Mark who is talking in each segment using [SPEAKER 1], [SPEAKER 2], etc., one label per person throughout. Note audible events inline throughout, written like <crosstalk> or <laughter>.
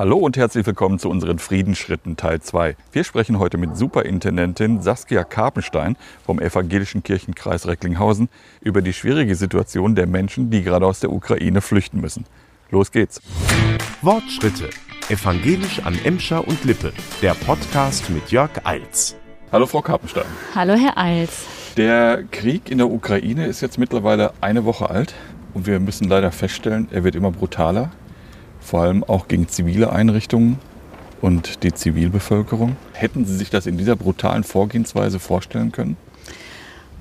[SPEAKER 1] Hallo und herzlich willkommen zu unseren Friedensschritten Teil 2. Wir sprechen heute mit Superintendentin Saskia Karpenstein vom Evangelischen Kirchenkreis Recklinghausen über die schwierige Situation der Menschen, die gerade aus der Ukraine flüchten müssen. Los geht's.
[SPEAKER 2] Wortschritte. Evangelisch an Emscher und Lippe. Der Podcast mit Jörg Eils.
[SPEAKER 1] Hallo Frau Karpenstein.
[SPEAKER 3] Hallo Herr Eils.
[SPEAKER 1] Der Krieg in der Ukraine ist jetzt mittlerweile eine Woche alt und wir müssen leider feststellen, er wird immer brutaler vor allem auch gegen zivile Einrichtungen und die Zivilbevölkerung. Hätten Sie sich das in dieser brutalen Vorgehensweise vorstellen können?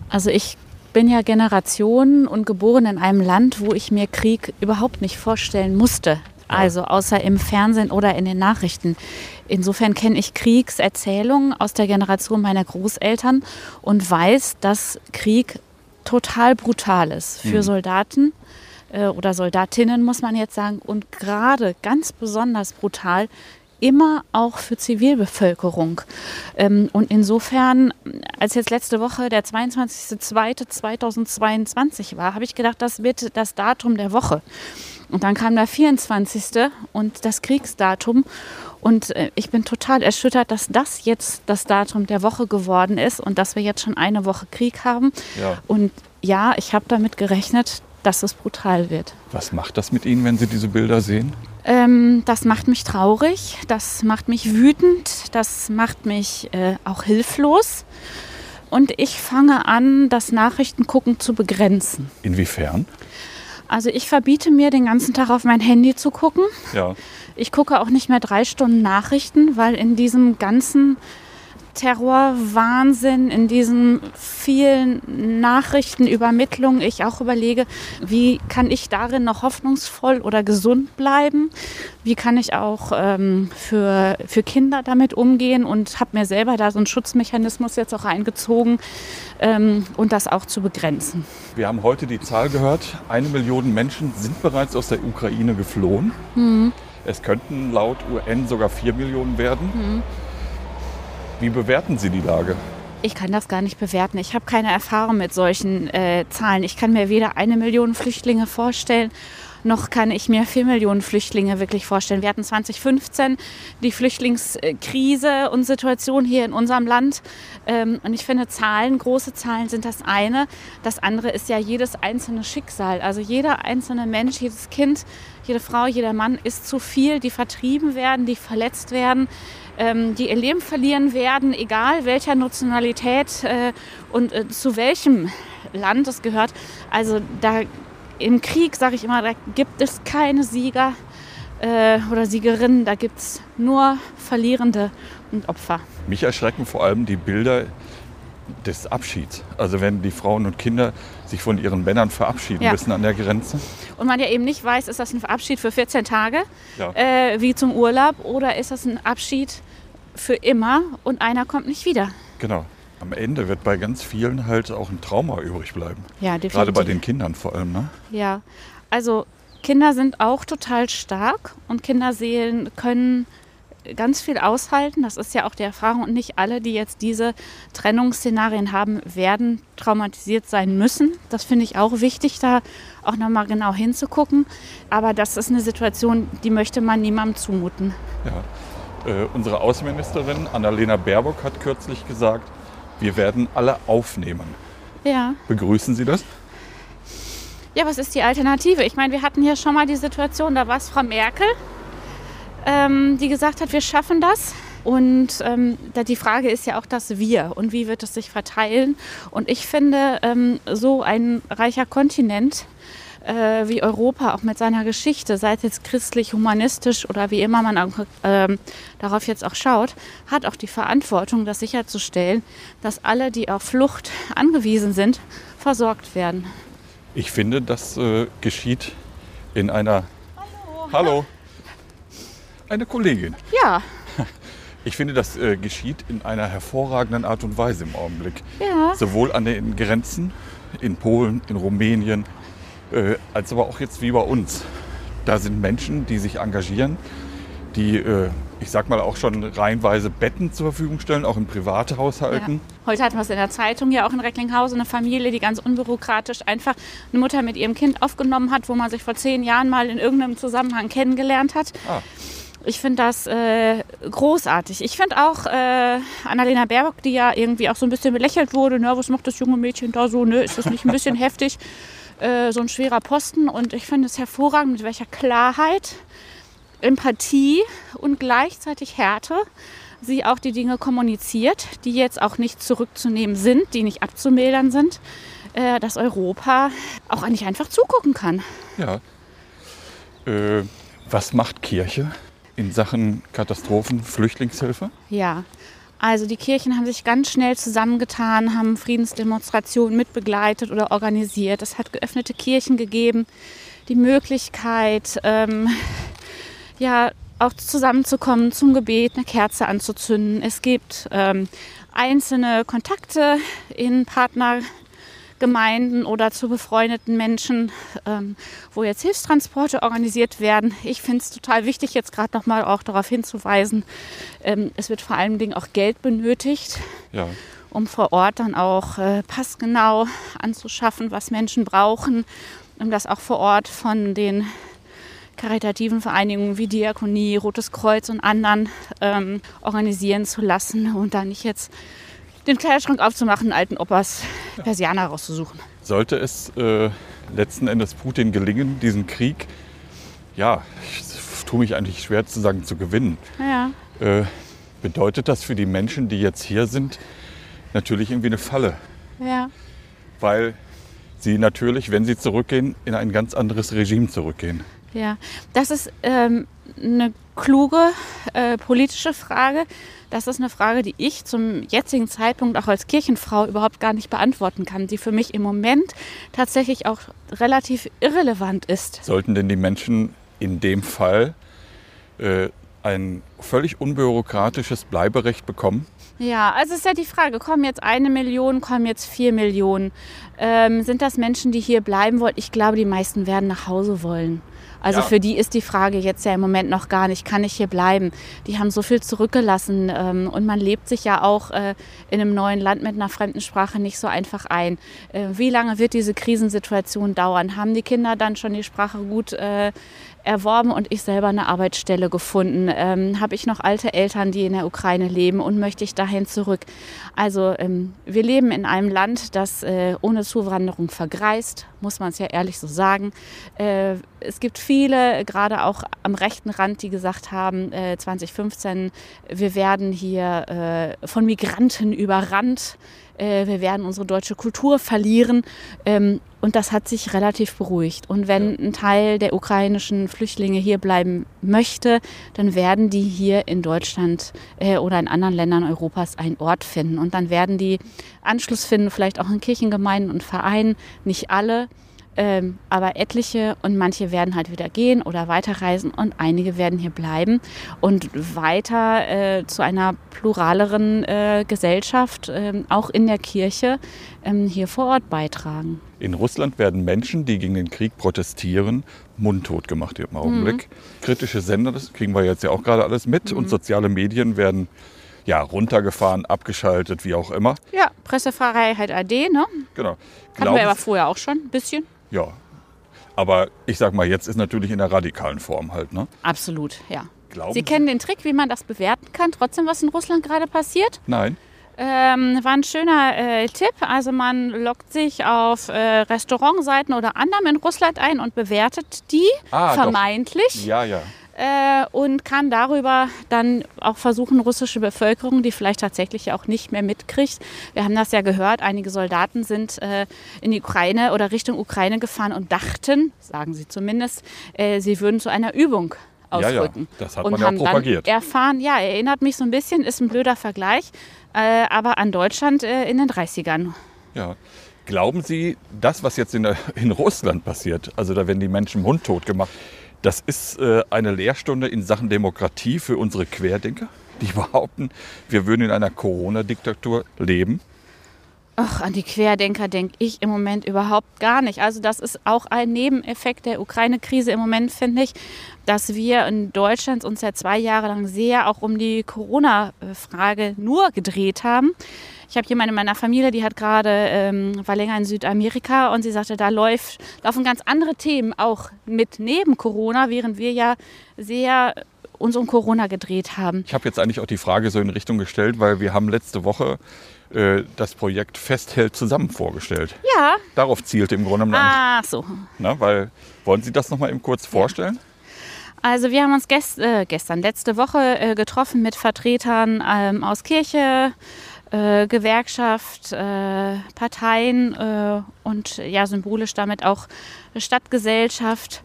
[SPEAKER 3] Also ich bin ja Generation und geboren in einem Land, wo ich mir Krieg überhaupt nicht vorstellen musste. Also außer im Fernsehen oder in den Nachrichten. Insofern kenne ich Kriegserzählungen aus der Generation meiner Großeltern und weiß, dass Krieg total brutal ist für mhm. Soldaten äh, oder Soldatinnen, muss man jetzt sagen, und gerade ganz besonders brutal immer auch für Zivilbevölkerung. Ähm, und insofern, als jetzt letzte Woche der 22.02.2022 war, habe ich gedacht, das wird das Datum der Woche. Und dann kam der 24. und das Kriegsdatum. Und äh, ich bin total erschüttert, dass das jetzt das Datum der Woche geworden ist und dass wir jetzt schon eine Woche Krieg haben. Ja. Und ja, ich habe damit gerechnet, dass es brutal wird.
[SPEAKER 1] Was macht das mit Ihnen, wenn Sie diese Bilder sehen?
[SPEAKER 3] Ähm, das macht mich traurig, das macht mich wütend, das macht mich äh, auch hilflos. Und ich fange an, das Nachrichtengucken zu begrenzen.
[SPEAKER 1] Inwiefern?
[SPEAKER 3] Also ich verbiete mir, den ganzen Tag auf mein Handy zu gucken. Ja. Ich gucke auch nicht mehr drei Stunden Nachrichten, weil in diesem ganzen Terrorwahnsinn, in diesen vielen Nachrichtenübermittlungen ich auch überlege, wie kann ich darin noch hoffnungsvoll oder gesund bleiben? Wie kann ich auch ähm, für, für Kinder damit umgehen und habe mir selber da so einen Schutzmechanismus jetzt auch eingezogen ähm, und das auch zu begrenzen.
[SPEAKER 1] Wir haben heute die Zahl gehört, eine Million Menschen sind bereits aus der Ukraine geflohen. Mhm. Es könnten laut UN sogar vier Millionen werden. Mhm. Wie bewerten Sie die Lage?
[SPEAKER 3] Ich kann das gar nicht bewerten. Ich habe keine Erfahrung mit solchen äh, Zahlen. Ich kann mir weder eine Million Flüchtlinge vorstellen, noch kann ich mir vier Millionen Flüchtlinge wirklich vorstellen. Wir hatten 2015 die Flüchtlingskrise und Situation hier in unserem Land. Ähm, und ich finde, Zahlen, große Zahlen sind das eine. Das andere ist ja jedes einzelne Schicksal. Also jeder einzelne Mensch, jedes Kind, jede Frau, jeder Mann ist zu viel, die vertrieben werden, die verletzt werden ähm, die ihr Leben verlieren werden, egal welcher Nationalität äh, und äh, zu welchem Land es gehört. Also da im Krieg, sage ich immer, da gibt es keine Sieger äh, oder Siegerinnen, da gibt es nur Verlierende und Opfer.
[SPEAKER 1] Mich erschrecken vor allem die Bilder des Abschieds. Also wenn die Frauen und Kinder sich von ihren Männern verabschieden ja. müssen an der Grenze.
[SPEAKER 3] Und man ja eben nicht weiß, ist das ein Abschied für 14 Tage, ja. äh, wie zum Urlaub, oder ist das ein Abschied für immer und einer kommt nicht wieder.
[SPEAKER 1] Genau. Am Ende wird bei ganz vielen halt auch ein Trauma übrig bleiben.
[SPEAKER 3] Ja, definitiv.
[SPEAKER 1] Gerade bei den Kindern vor allem, ne?
[SPEAKER 3] Ja, also Kinder sind auch total stark und Kinderseelen können ganz viel aushalten. Das ist ja auch die Erfahrung. Und nicht alle, die jetzt diese Trennungsszenarien haben, werden traumatisiert sein müssen. Das finde ich auch wichtig, da auch nochmal genau hinzugucken. Aber das ist eine Situation, die möchte man niemandem zumuten.
[SPEAKER 1] Ja. Äh, unsere Außenministerin Annalena Baerbock hat kürzlich gesagt, wir werden alle aufnehmen.
[SPEAKER 3] Ja.
[SPEAKER 1] Begrüßen Sie das?
[SPEAKER 3] Ja, was ist die Alternative? Ich meine, wir hatten hier schon mal die Situation, da war es Frau Merkel, ähm, die gesagt hat, wir schaffen das. Und ähm, die Frage ist ja auch das Wir und wie wird es sich verteilen. Und ich finde, ähm, so ein reicher Kontinent äh, wie Europa auch mit seiner Geschichte, sei es jetzt christlich, humanistisch oder wie immer man auch, äh, darauf jetzt auch schaut, hat auch die Verantwortung, das sicherzustellen, dass alle, die auf Flucht angewiesen sind, versorgt werden.
[SPEAKER 1] Ich finde, das äh, geschieht in einer. Hallo. Hallo. Eine Kollegin.
[SPEAKER 3] Ja. <laughs>
[SPEAKER 1] Ich finde, das äh, geschieht in einer hervorragenden Art und Weise im Augenblick.
[SPEAKER 3] Ja.
[SPEAKER 1] Sowohl an den Grenzen in Polen, in Rumänien, äh, als aber auch jetzt wie bei uns. Da sind Menschen, die sich engagieren, die, äh, ich sag mal, auch schon reihenweise Betten zur Verfügung stellen, auch in private Haushalten. Ja.
[SPEAKER 3] Heute hatten wir es in der Zeitung ja auch in Recklinghausen, eine Familie, die ganz unbürokratisch einfach eine Mutter mit ihrem Kind aufgenommen hat, wo man sich vor zehn Jahren mal in irgendeinem Zusammenhang kennengelernt hat. Ah. Ich finde das äh, großartig. Ich finde auch äh, Annalena Baerbock, die ja irgendwie auch so ein bisschen belächelt wurde, ne, was macht das junge Mädchen da so, ne? ist das nicht ein bisschen <laughs> heftig? Äh, so ein schwerer Posten. Und ich finde es hervorragend, mit welcher Klarheit, Empathie und gleichzeitig Härte sie auch die Dinge kommuniziert, die jetzt auch nicht zurückzunehmen sind, die nicht abzumildern sind, äh, dass Europa auch eigentlich einfach zugucken kann.
[SPEAKER 1] Ja. Äh, was macht Kirche in Sachen Katastrophen, Flüchtlingshilfe?
[SPEAKER 3] Ja, also die Kirchen haben sich ganz schnell zusammengetan, haben Friedensdemonstrationen mitbegleitet oder organisiert. Es hat geöffnete Kirchen gegeben, die Möglichkeit, ähm, ja, auch zusammenzukommen zum Gebet, eine Kerze anzuzünden. Es gibt ähm, einzelne Kontakte in Partnergemeinden oder zu befreundeten Menschen, ähm, wo jetzt Hilfstransporte organisiert werden. Ich finde es total wichtig, jetzt gerade nochmal auch darauf hinzuweisen, ähm, es wird vor allen Dingen auch Geld benötigt.
[SPEAKER 1] Ja.
[SPEAKER 3] um vor Ort dann auch äh, passgenau anzuschaffen, was Menschen brauchen, um das auch vor Ort von den karitativen Vereinigungen wie Diakonie, Rotes Kreuz und anderen ähm, organisieren zu lassen und da nicht jetzt den Kleiderschrank aufzumachen, alten Opas Persianer rauszusuchen.
[SPEAKER 1] Sollte es äh, letzten Endes Putin gelingen, diesen Krieg, ja, ich tue mich eigentlich schwer zu sagen, zu gewinnen,
[SPEAKER 3] Ja,
[SPEAKER 1] äh, bedeutet das für die Menschen, die jetzt hier sind, natürlich irgendwie eine Falle.
[SPEAKER 3] ja,
[SPEAKER 1] Weil sie natürlich, wenn sie zurückgehen, in ein ganz anderes Regime zurückgehen.
[SPEAKER 3] ja. Das ist ähm, eine kluge äh, politische Frage. Das ist eine Frage, die ich zum jetzigen Zeitpunkt auch als Kirchenfrau überhaupt gar nicht beantworten kann, die für mich im Moment tatsächlich auch relativ irrelevant ist.
[SPEAKER 1] Sollten denn die Menschen in dem Fall äh, ein völlig unbürokratisches Bleiberecht bekommen?
[SPEAKER 3] Ja, also ist ja die Frage, kommen jetzt eine Million, kommen jetzt vier Millionen? Ähm, sind das Menschen, die hier bleiben wollen? Ich glaube, die meisten werden nach Hause wollen. Also
[SPEAKER 1] Ja.
[SPEAKER 3] für die ist die Frage jetzt ja im Moment noch gar nicht, kann ich hier bleiben? Die haben so viel zurückgelassen ähm, und man lebt sich ja auch äh, in einem neuen Land mit einer fremden Sprache nicht so einfach ein. Äh, wie lange wird diese Krisensituation dauern? Haben die Kinder dann schon die Sprache gut äh, erworben und ich selber eine Arbeitsstelle gefunden? Ähm, Habe ich noch alte Eltern, die in der Ukraine leben und möchte ich dahin zurück? Also ähm, wir leben in einem Land, das äh, ohne Zuwanderung vergreist, muss man es ja ehrlich so sagen. Äh, es gibt viele, gerade auch am rechten Rand, die gesagt haben, äh, 2015, wir werden hier äh, von Migranten überrannt, äh, wir werden unsere deutsche Kultur verlieren. Ähm, und das hat sich relativ beruhigt. Und wenn ein Teil der ukrainischen Flüchtlinge hier bleiben möchte, dann werden die hier in Deutschland äh, oder in anderen Ländern Europas einen Ort finden. Und dann werden die Anschluss finden, vielleicht auch in Kirchengemeinden und Vereinen. Nicht alle, ähm, aber etliche und manche werden halt wieder gehen oder weiterreisen und einige werden hier bleiben und weiter äh, zu einer pluraleren äh, Gesellschaft, ähm, auch in der Kirche, ähm, hier vor Ort beitragen.
[SPEAKER 1] In Russland werden Menschen, die gegen den Krieg protestieren, mundtot gemacht im Augenblick. Kritische Sender, das kriegen wir jetzt ja auch gerade alles mit. Und soziale Medien werden ja, runtergefahren, abgeschaltet, wie auch immer.
[SPEAKER 3] Ja, Pressefreiheit AD, ne?
[SPEAKER 1] Genau.
[SPEAKER 3] Hatten
[SPEAKER 1] Glauben
[SPEAKER 3] wir aber vorher auch schon ein bisschen.
[SPEAKER 1] Ja. Aber ich sag mal, jetzt ist natürlich in der radikalen Form halt. Ne?
[SPEAKER 3] Absolut, ja.
[SPEAKER 1] Glauben
[SPEAKER 3] Sie kennen den Trick, wie man das bewerten kann, trotzdem, was in Russland gerade passiert?
[SPEAKER 1] Nein.
[SPEAKER 3] Ähm, war ein schöner äh, Tipp. Also man loggt sich auf äh, Restaurantseiten oder anderem in Russland ein und bewertet die
[SPEAKER 1] Ah, doch.
[SPEAKER 3] vermeintlich
[SPEAKER 1] Ja, ja.
[SPEAKER 3] Äh, und kann darüber dann auch versuchen, russische Bevölkerung, die vielleicht tatsächlich auch nicht mehr mitkriegt. Wir haben das ja gehört, einige Soldaten sind äh, in die Ukraine oder Richtung Ukraine gefahren und dachten, sagen sie zumindest, äh, sie würden zu einer Übung
[SPEAKER 1] Ja, ja.
[SPEAKER 3] ausrücken.
[SPEAKER 1] Das hat
[SPEAKER 3] und
[SPEAKER 1] man ja propagiert.
[SPEAKER 3] Dann erfahren, ja, erinnert mich so ein bisschen, ist ein blöder Vergleich, äh, aber an Deutschland äh, in den 30ern.
[SPEAKER 1] Ja. Glauben Sie, das, was jetzt in, in Russland passiert, also da werden die Menschen mundtot gemacht, das ist äh, eine Lehrstunde in Sachen Demokratie für unsere Querdenker, die <laughs> behaupten, wir würden in einer Corona-Diktatur leben?
[SPEAKER 3] Ach, an die Querdenker denke ich im Moment überhaupt gar nicht. Also das ist auch ein Nebeneffekt der Ukraine-Krise im Moment, finde ich, dass wir in Deutschland uns ja zwei Jahre lang sehr auch um die Corona-Frage nur gedreht haben. Ich habe jemanden in meiner Familie, die hat gerade ähm, war länger in Südamerika und sie sagte, da läuft, laufen ganz andere Themen auch mit neben Corona, während wir ja sehr uns um Corona gedreht haben.
[SPEAKER 1] Ich habe jetzt eigentlich auch die Frage so in Richtung gestellt, weil wir haben letzte Woche äh, das Projekt Festhält zusammen vorgestellt.
[SPEAKER 3] Ja.
[SPEAKER 1] Darauf zielte im Grunde genommen.
[SPEAKER 3] Ach so.
[SPEAKER 1] Na, weil, wollen Sie das nochmal eben kurz vorstellen?
[SPEAKER 3] Also wir haben uns gest äh, gestern, letzte Woche äh, getroffen mit Vertretern ähm, aus Kirche, äh, Gewerkschaft, äh, Parteien äh, und ja symbolisch damit auch Stadtgesellschaft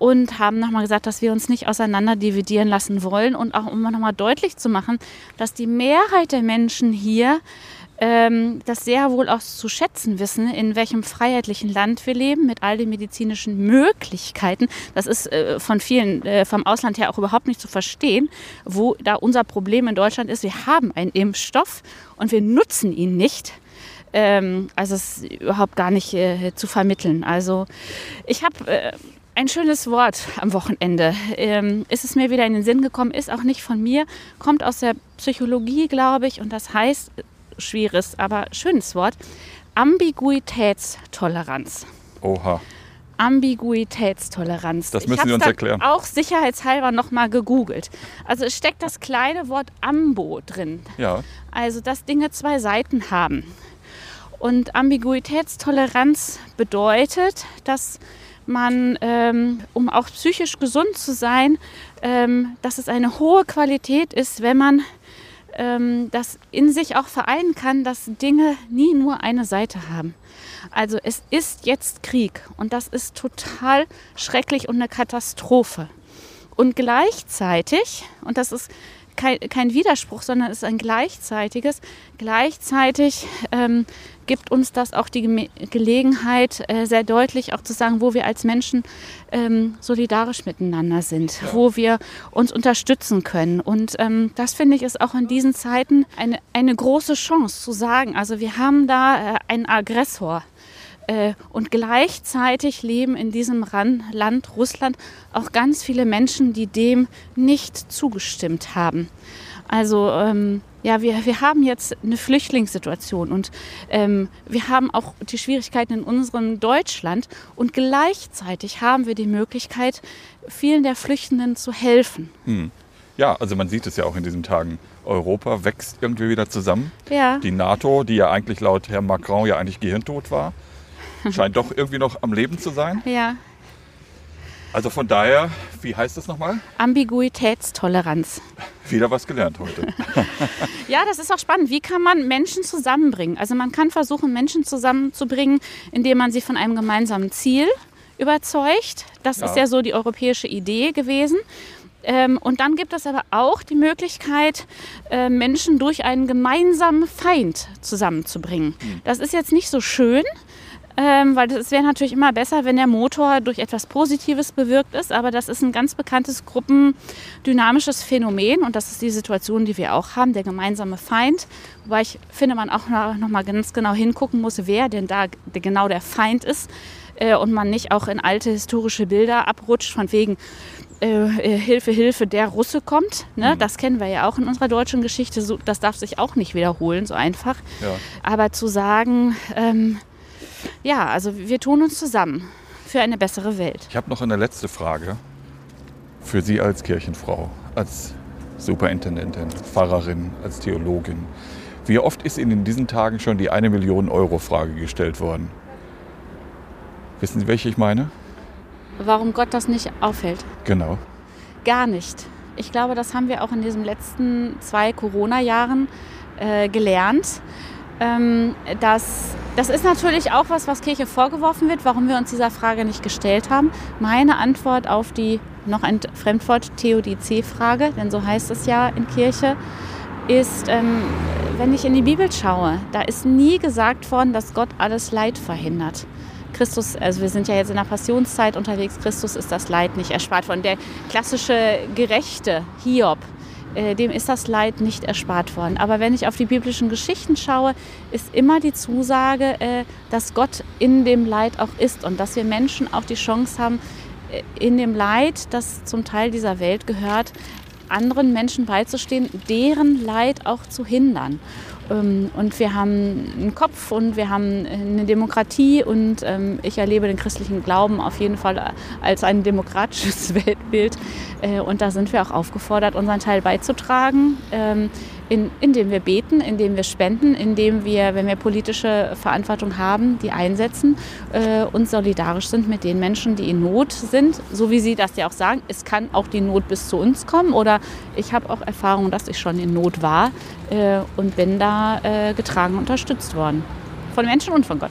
[SPEAKER 3] und haben nochmal gesagt, dass wir uns nicht auseinander dividieren lassen wollen und auch um nochmal deutlich zu machen, dass die Mehrheit der Menschen hier ähm, das sehr wohl auch zu schätzen wissen, in welchem freiheitlichen Land wir leben, mit all den medizinischen Möglichkeiten. Das ist äh, von vielen äh, vom Ausland her auch überhaupt nicht zu verstehen, wo da unser Problem in Deutschland ist. Wir haben einen Impfstoff und wir nutzen ihn nicht. Ähm, also es ist überhaupt gar nicht äh, zu vermitteln. Also ich habe äh, ein schönes Wort am Wochenende. Ähm, ist es mir wieder in den Sinn gekommen, ist auch nicht von mir, kommt aus der Psychologie, glaube ich, und das heißt, schwieriges, aber schönes Wort, Ambiguitätstoleranz.
[SPEAKER 1] Oha.
[SPEAKER 3] Ambiguitätstoleranz.
[SPEAKER 1] Das müssen
[SPEAKER 3] ich
[SPEAKER 1] Sie uns erklären.
[SPEAKER 3] Auch sicherheitshalber nochmal gegoogelt. Also es steckt das kleine Wort Ambo drin.
[SPEAKER 1] Ja.
[SPEAKER 3] Also dass Dinge zwei Seiten haben. Und Ambiguitätstoleranz bedeutet, dass man, ähm, um auch psychisch gesund zu sein, ähm, dass es eine hohe Qualität ist, wenn man ähm, das in sich auch vereinen kann, dass Dinge nie nur eine Seite haben. Also es ist jetzt Krieg und das ist total schrecklich und eine Katastrophe. Und gleichzeitig, und das ist kein, kein Widerspruch, sondern es ist ein gleichzeitiges, gleichzeitig ähm, gibt uns das auch die Gelegenheit, äh, sehr deutlich auch zu sagen, wo wir als Menschen ähm, solidarisch miteinander sind, wo wir uns unterstützen können. Und ähm, das finde ich ist auch in diesen Zeiten eine, eine große Chance zu sagen, also wir haben da äh, einen Aggressor. Äh, Und gleichzeitig leben in diesem Land Russland auch ganz viele Menschen, die dem nicht zugestimmt haben. Also ähm, ja, wir, wir haben jetzt eine Flüchtlingssituation und ähm, wir haben auch die Schwierigkeiten in unserem Deutschland und gleichzeitig haben wir die Möglichkeit, vielen der Flüchtenden zu helfen.
[SPEAKER 1] Ja, also man sieht es ja auch in diesen Tagen. Europa wächst irgendwie wieder zusammen.
[SPEAKER 3] Ja.
[SPEAKER 1] Die NATO, die ja eigentlich laut Herrn Macron ja eigentlich gehirntot war, scheint doch irgendwie noch am Leben zu sein.
[SPEAKER 3] Ja,
[SPEAKER 1] Also von daher, wie heißt das nochmal?
[SPEAKER 3] Ambiguitätstoleranz.
[SPEAKER 1] Wieder was gelernt heute. <laughs>
[SPEAKER 3] Ja, das ist auch spannend. Wie kann man Menschen zusammenbringen? Also man kann versuchen, Menschen zusammenzubringen, indem man sie von einem gemeinsamen Ziel überzeugt. Das
[SPEAKER 1] Ja.
[SPEAKER 3] ist ja so die europäische Idee gewesen. Ähm, und dann gibt es aber auch die Möglichkeit, äh, Menschen durch einen gemeinsamen Feind zusammenzubringen. Das ist jetzt nicht so schön, ähm, weil es wäre natürlich immer besser, wenn der Motor durch etwas Positives bewirkt ist. Aber das ist ein ganz bekanntes gruppendynamisches Phänomen und das ist die Situation, die wir auch haben, der gemeinsame Feind. Wobei ich finde, man auch noch mal ganz genau hingucken muss, wer denn da genau der Feind ist äh, und man nicht auch in alte historische Bilder abrutscht, von wegen äh, äh, Hilfe, Hilfe, der Russe kommt. Ne? Das kennen wir ja auch in unserer deutschen Geschichte. So, das darf sich auch nicht wiederholen, so einfach.
[SPEAKER 1] Ja.
[SPEAKER 3] Aber zu sagen, ähm, ja, also wir tun uns zusammen für eine bessere Welt.
[SPEAKER 1] Ich habe noch eine letzte Frage für Sie als Kirchenfrau, als Superintendentin, Pfarrerin, als Theologin. Wie oft ist Ihnen in diesen Tagen schon die eine Million Euro Frage gestellt worden? Wissen Sie, welche ich meine?
[SPEAKER 3] Warum Gott das nicht auffällt?
[SPEAKER 1] Genau.
[SPEAKER 3] Gar nicht. Ich glaube, das haben wir auch in diesen letzten zwei Corona-Jahren äh, gelernt. Ähm, dass, das ist natürlich auch was, was Kirche vorgeworfen wird, warum wir uns dieser Frage nicht gestellt haben. Meine Antwort auf die, noch ein Fremdwort, Theodizee-Frage, denn so heißt es ja in Kirche, ist, ähm, wenn ich in die Bibel schaue, da ist nie gesagt worden, dass Gott alles Leid verhindert. Christus, also wir sind ja jetzt in der Passionszeit unterwegs, Christus ist das Leid nicht erspart worden. Der klassische Gerechte, Hiob, äh, dem ist das Leid nicht erspart worden. Aber wenn ich auf die biblischen Geschichten schaue, ist immer die Zusage, äh, dass Gott in dem Leid auch ist und dass wir Menschen auch die Chance haben, äh, in dem Leid, das zum Teil dieser Welt gehört, anderen Menschen beizustehen, deren Leid auch zu hindern. Ähm, und wir haben einen Kopf und wir haben eine Demokratie und ähm, ich erlebe den christlichen Glauben auf jeden Fall als ein demokratisches <laughs> Weltbild. Äh, und da sind wir auch aufgefordert, unseren Teil beizutragen, ähm, in, indem wir beten, indem wir spenden, indem wir, wenn wir politische Verantwortung haben, die einsetzen äh, und solidarisch sind mit den Menschen, die in Not sind. So wie Sie das ja auch sagen, es kann auch die Not bis zu uns kommen oder ich habe auch Erfahrung, dass ich schon in Not war äh, und bin da äh, getragen unterstützt worden. Von Menschen und von Gott.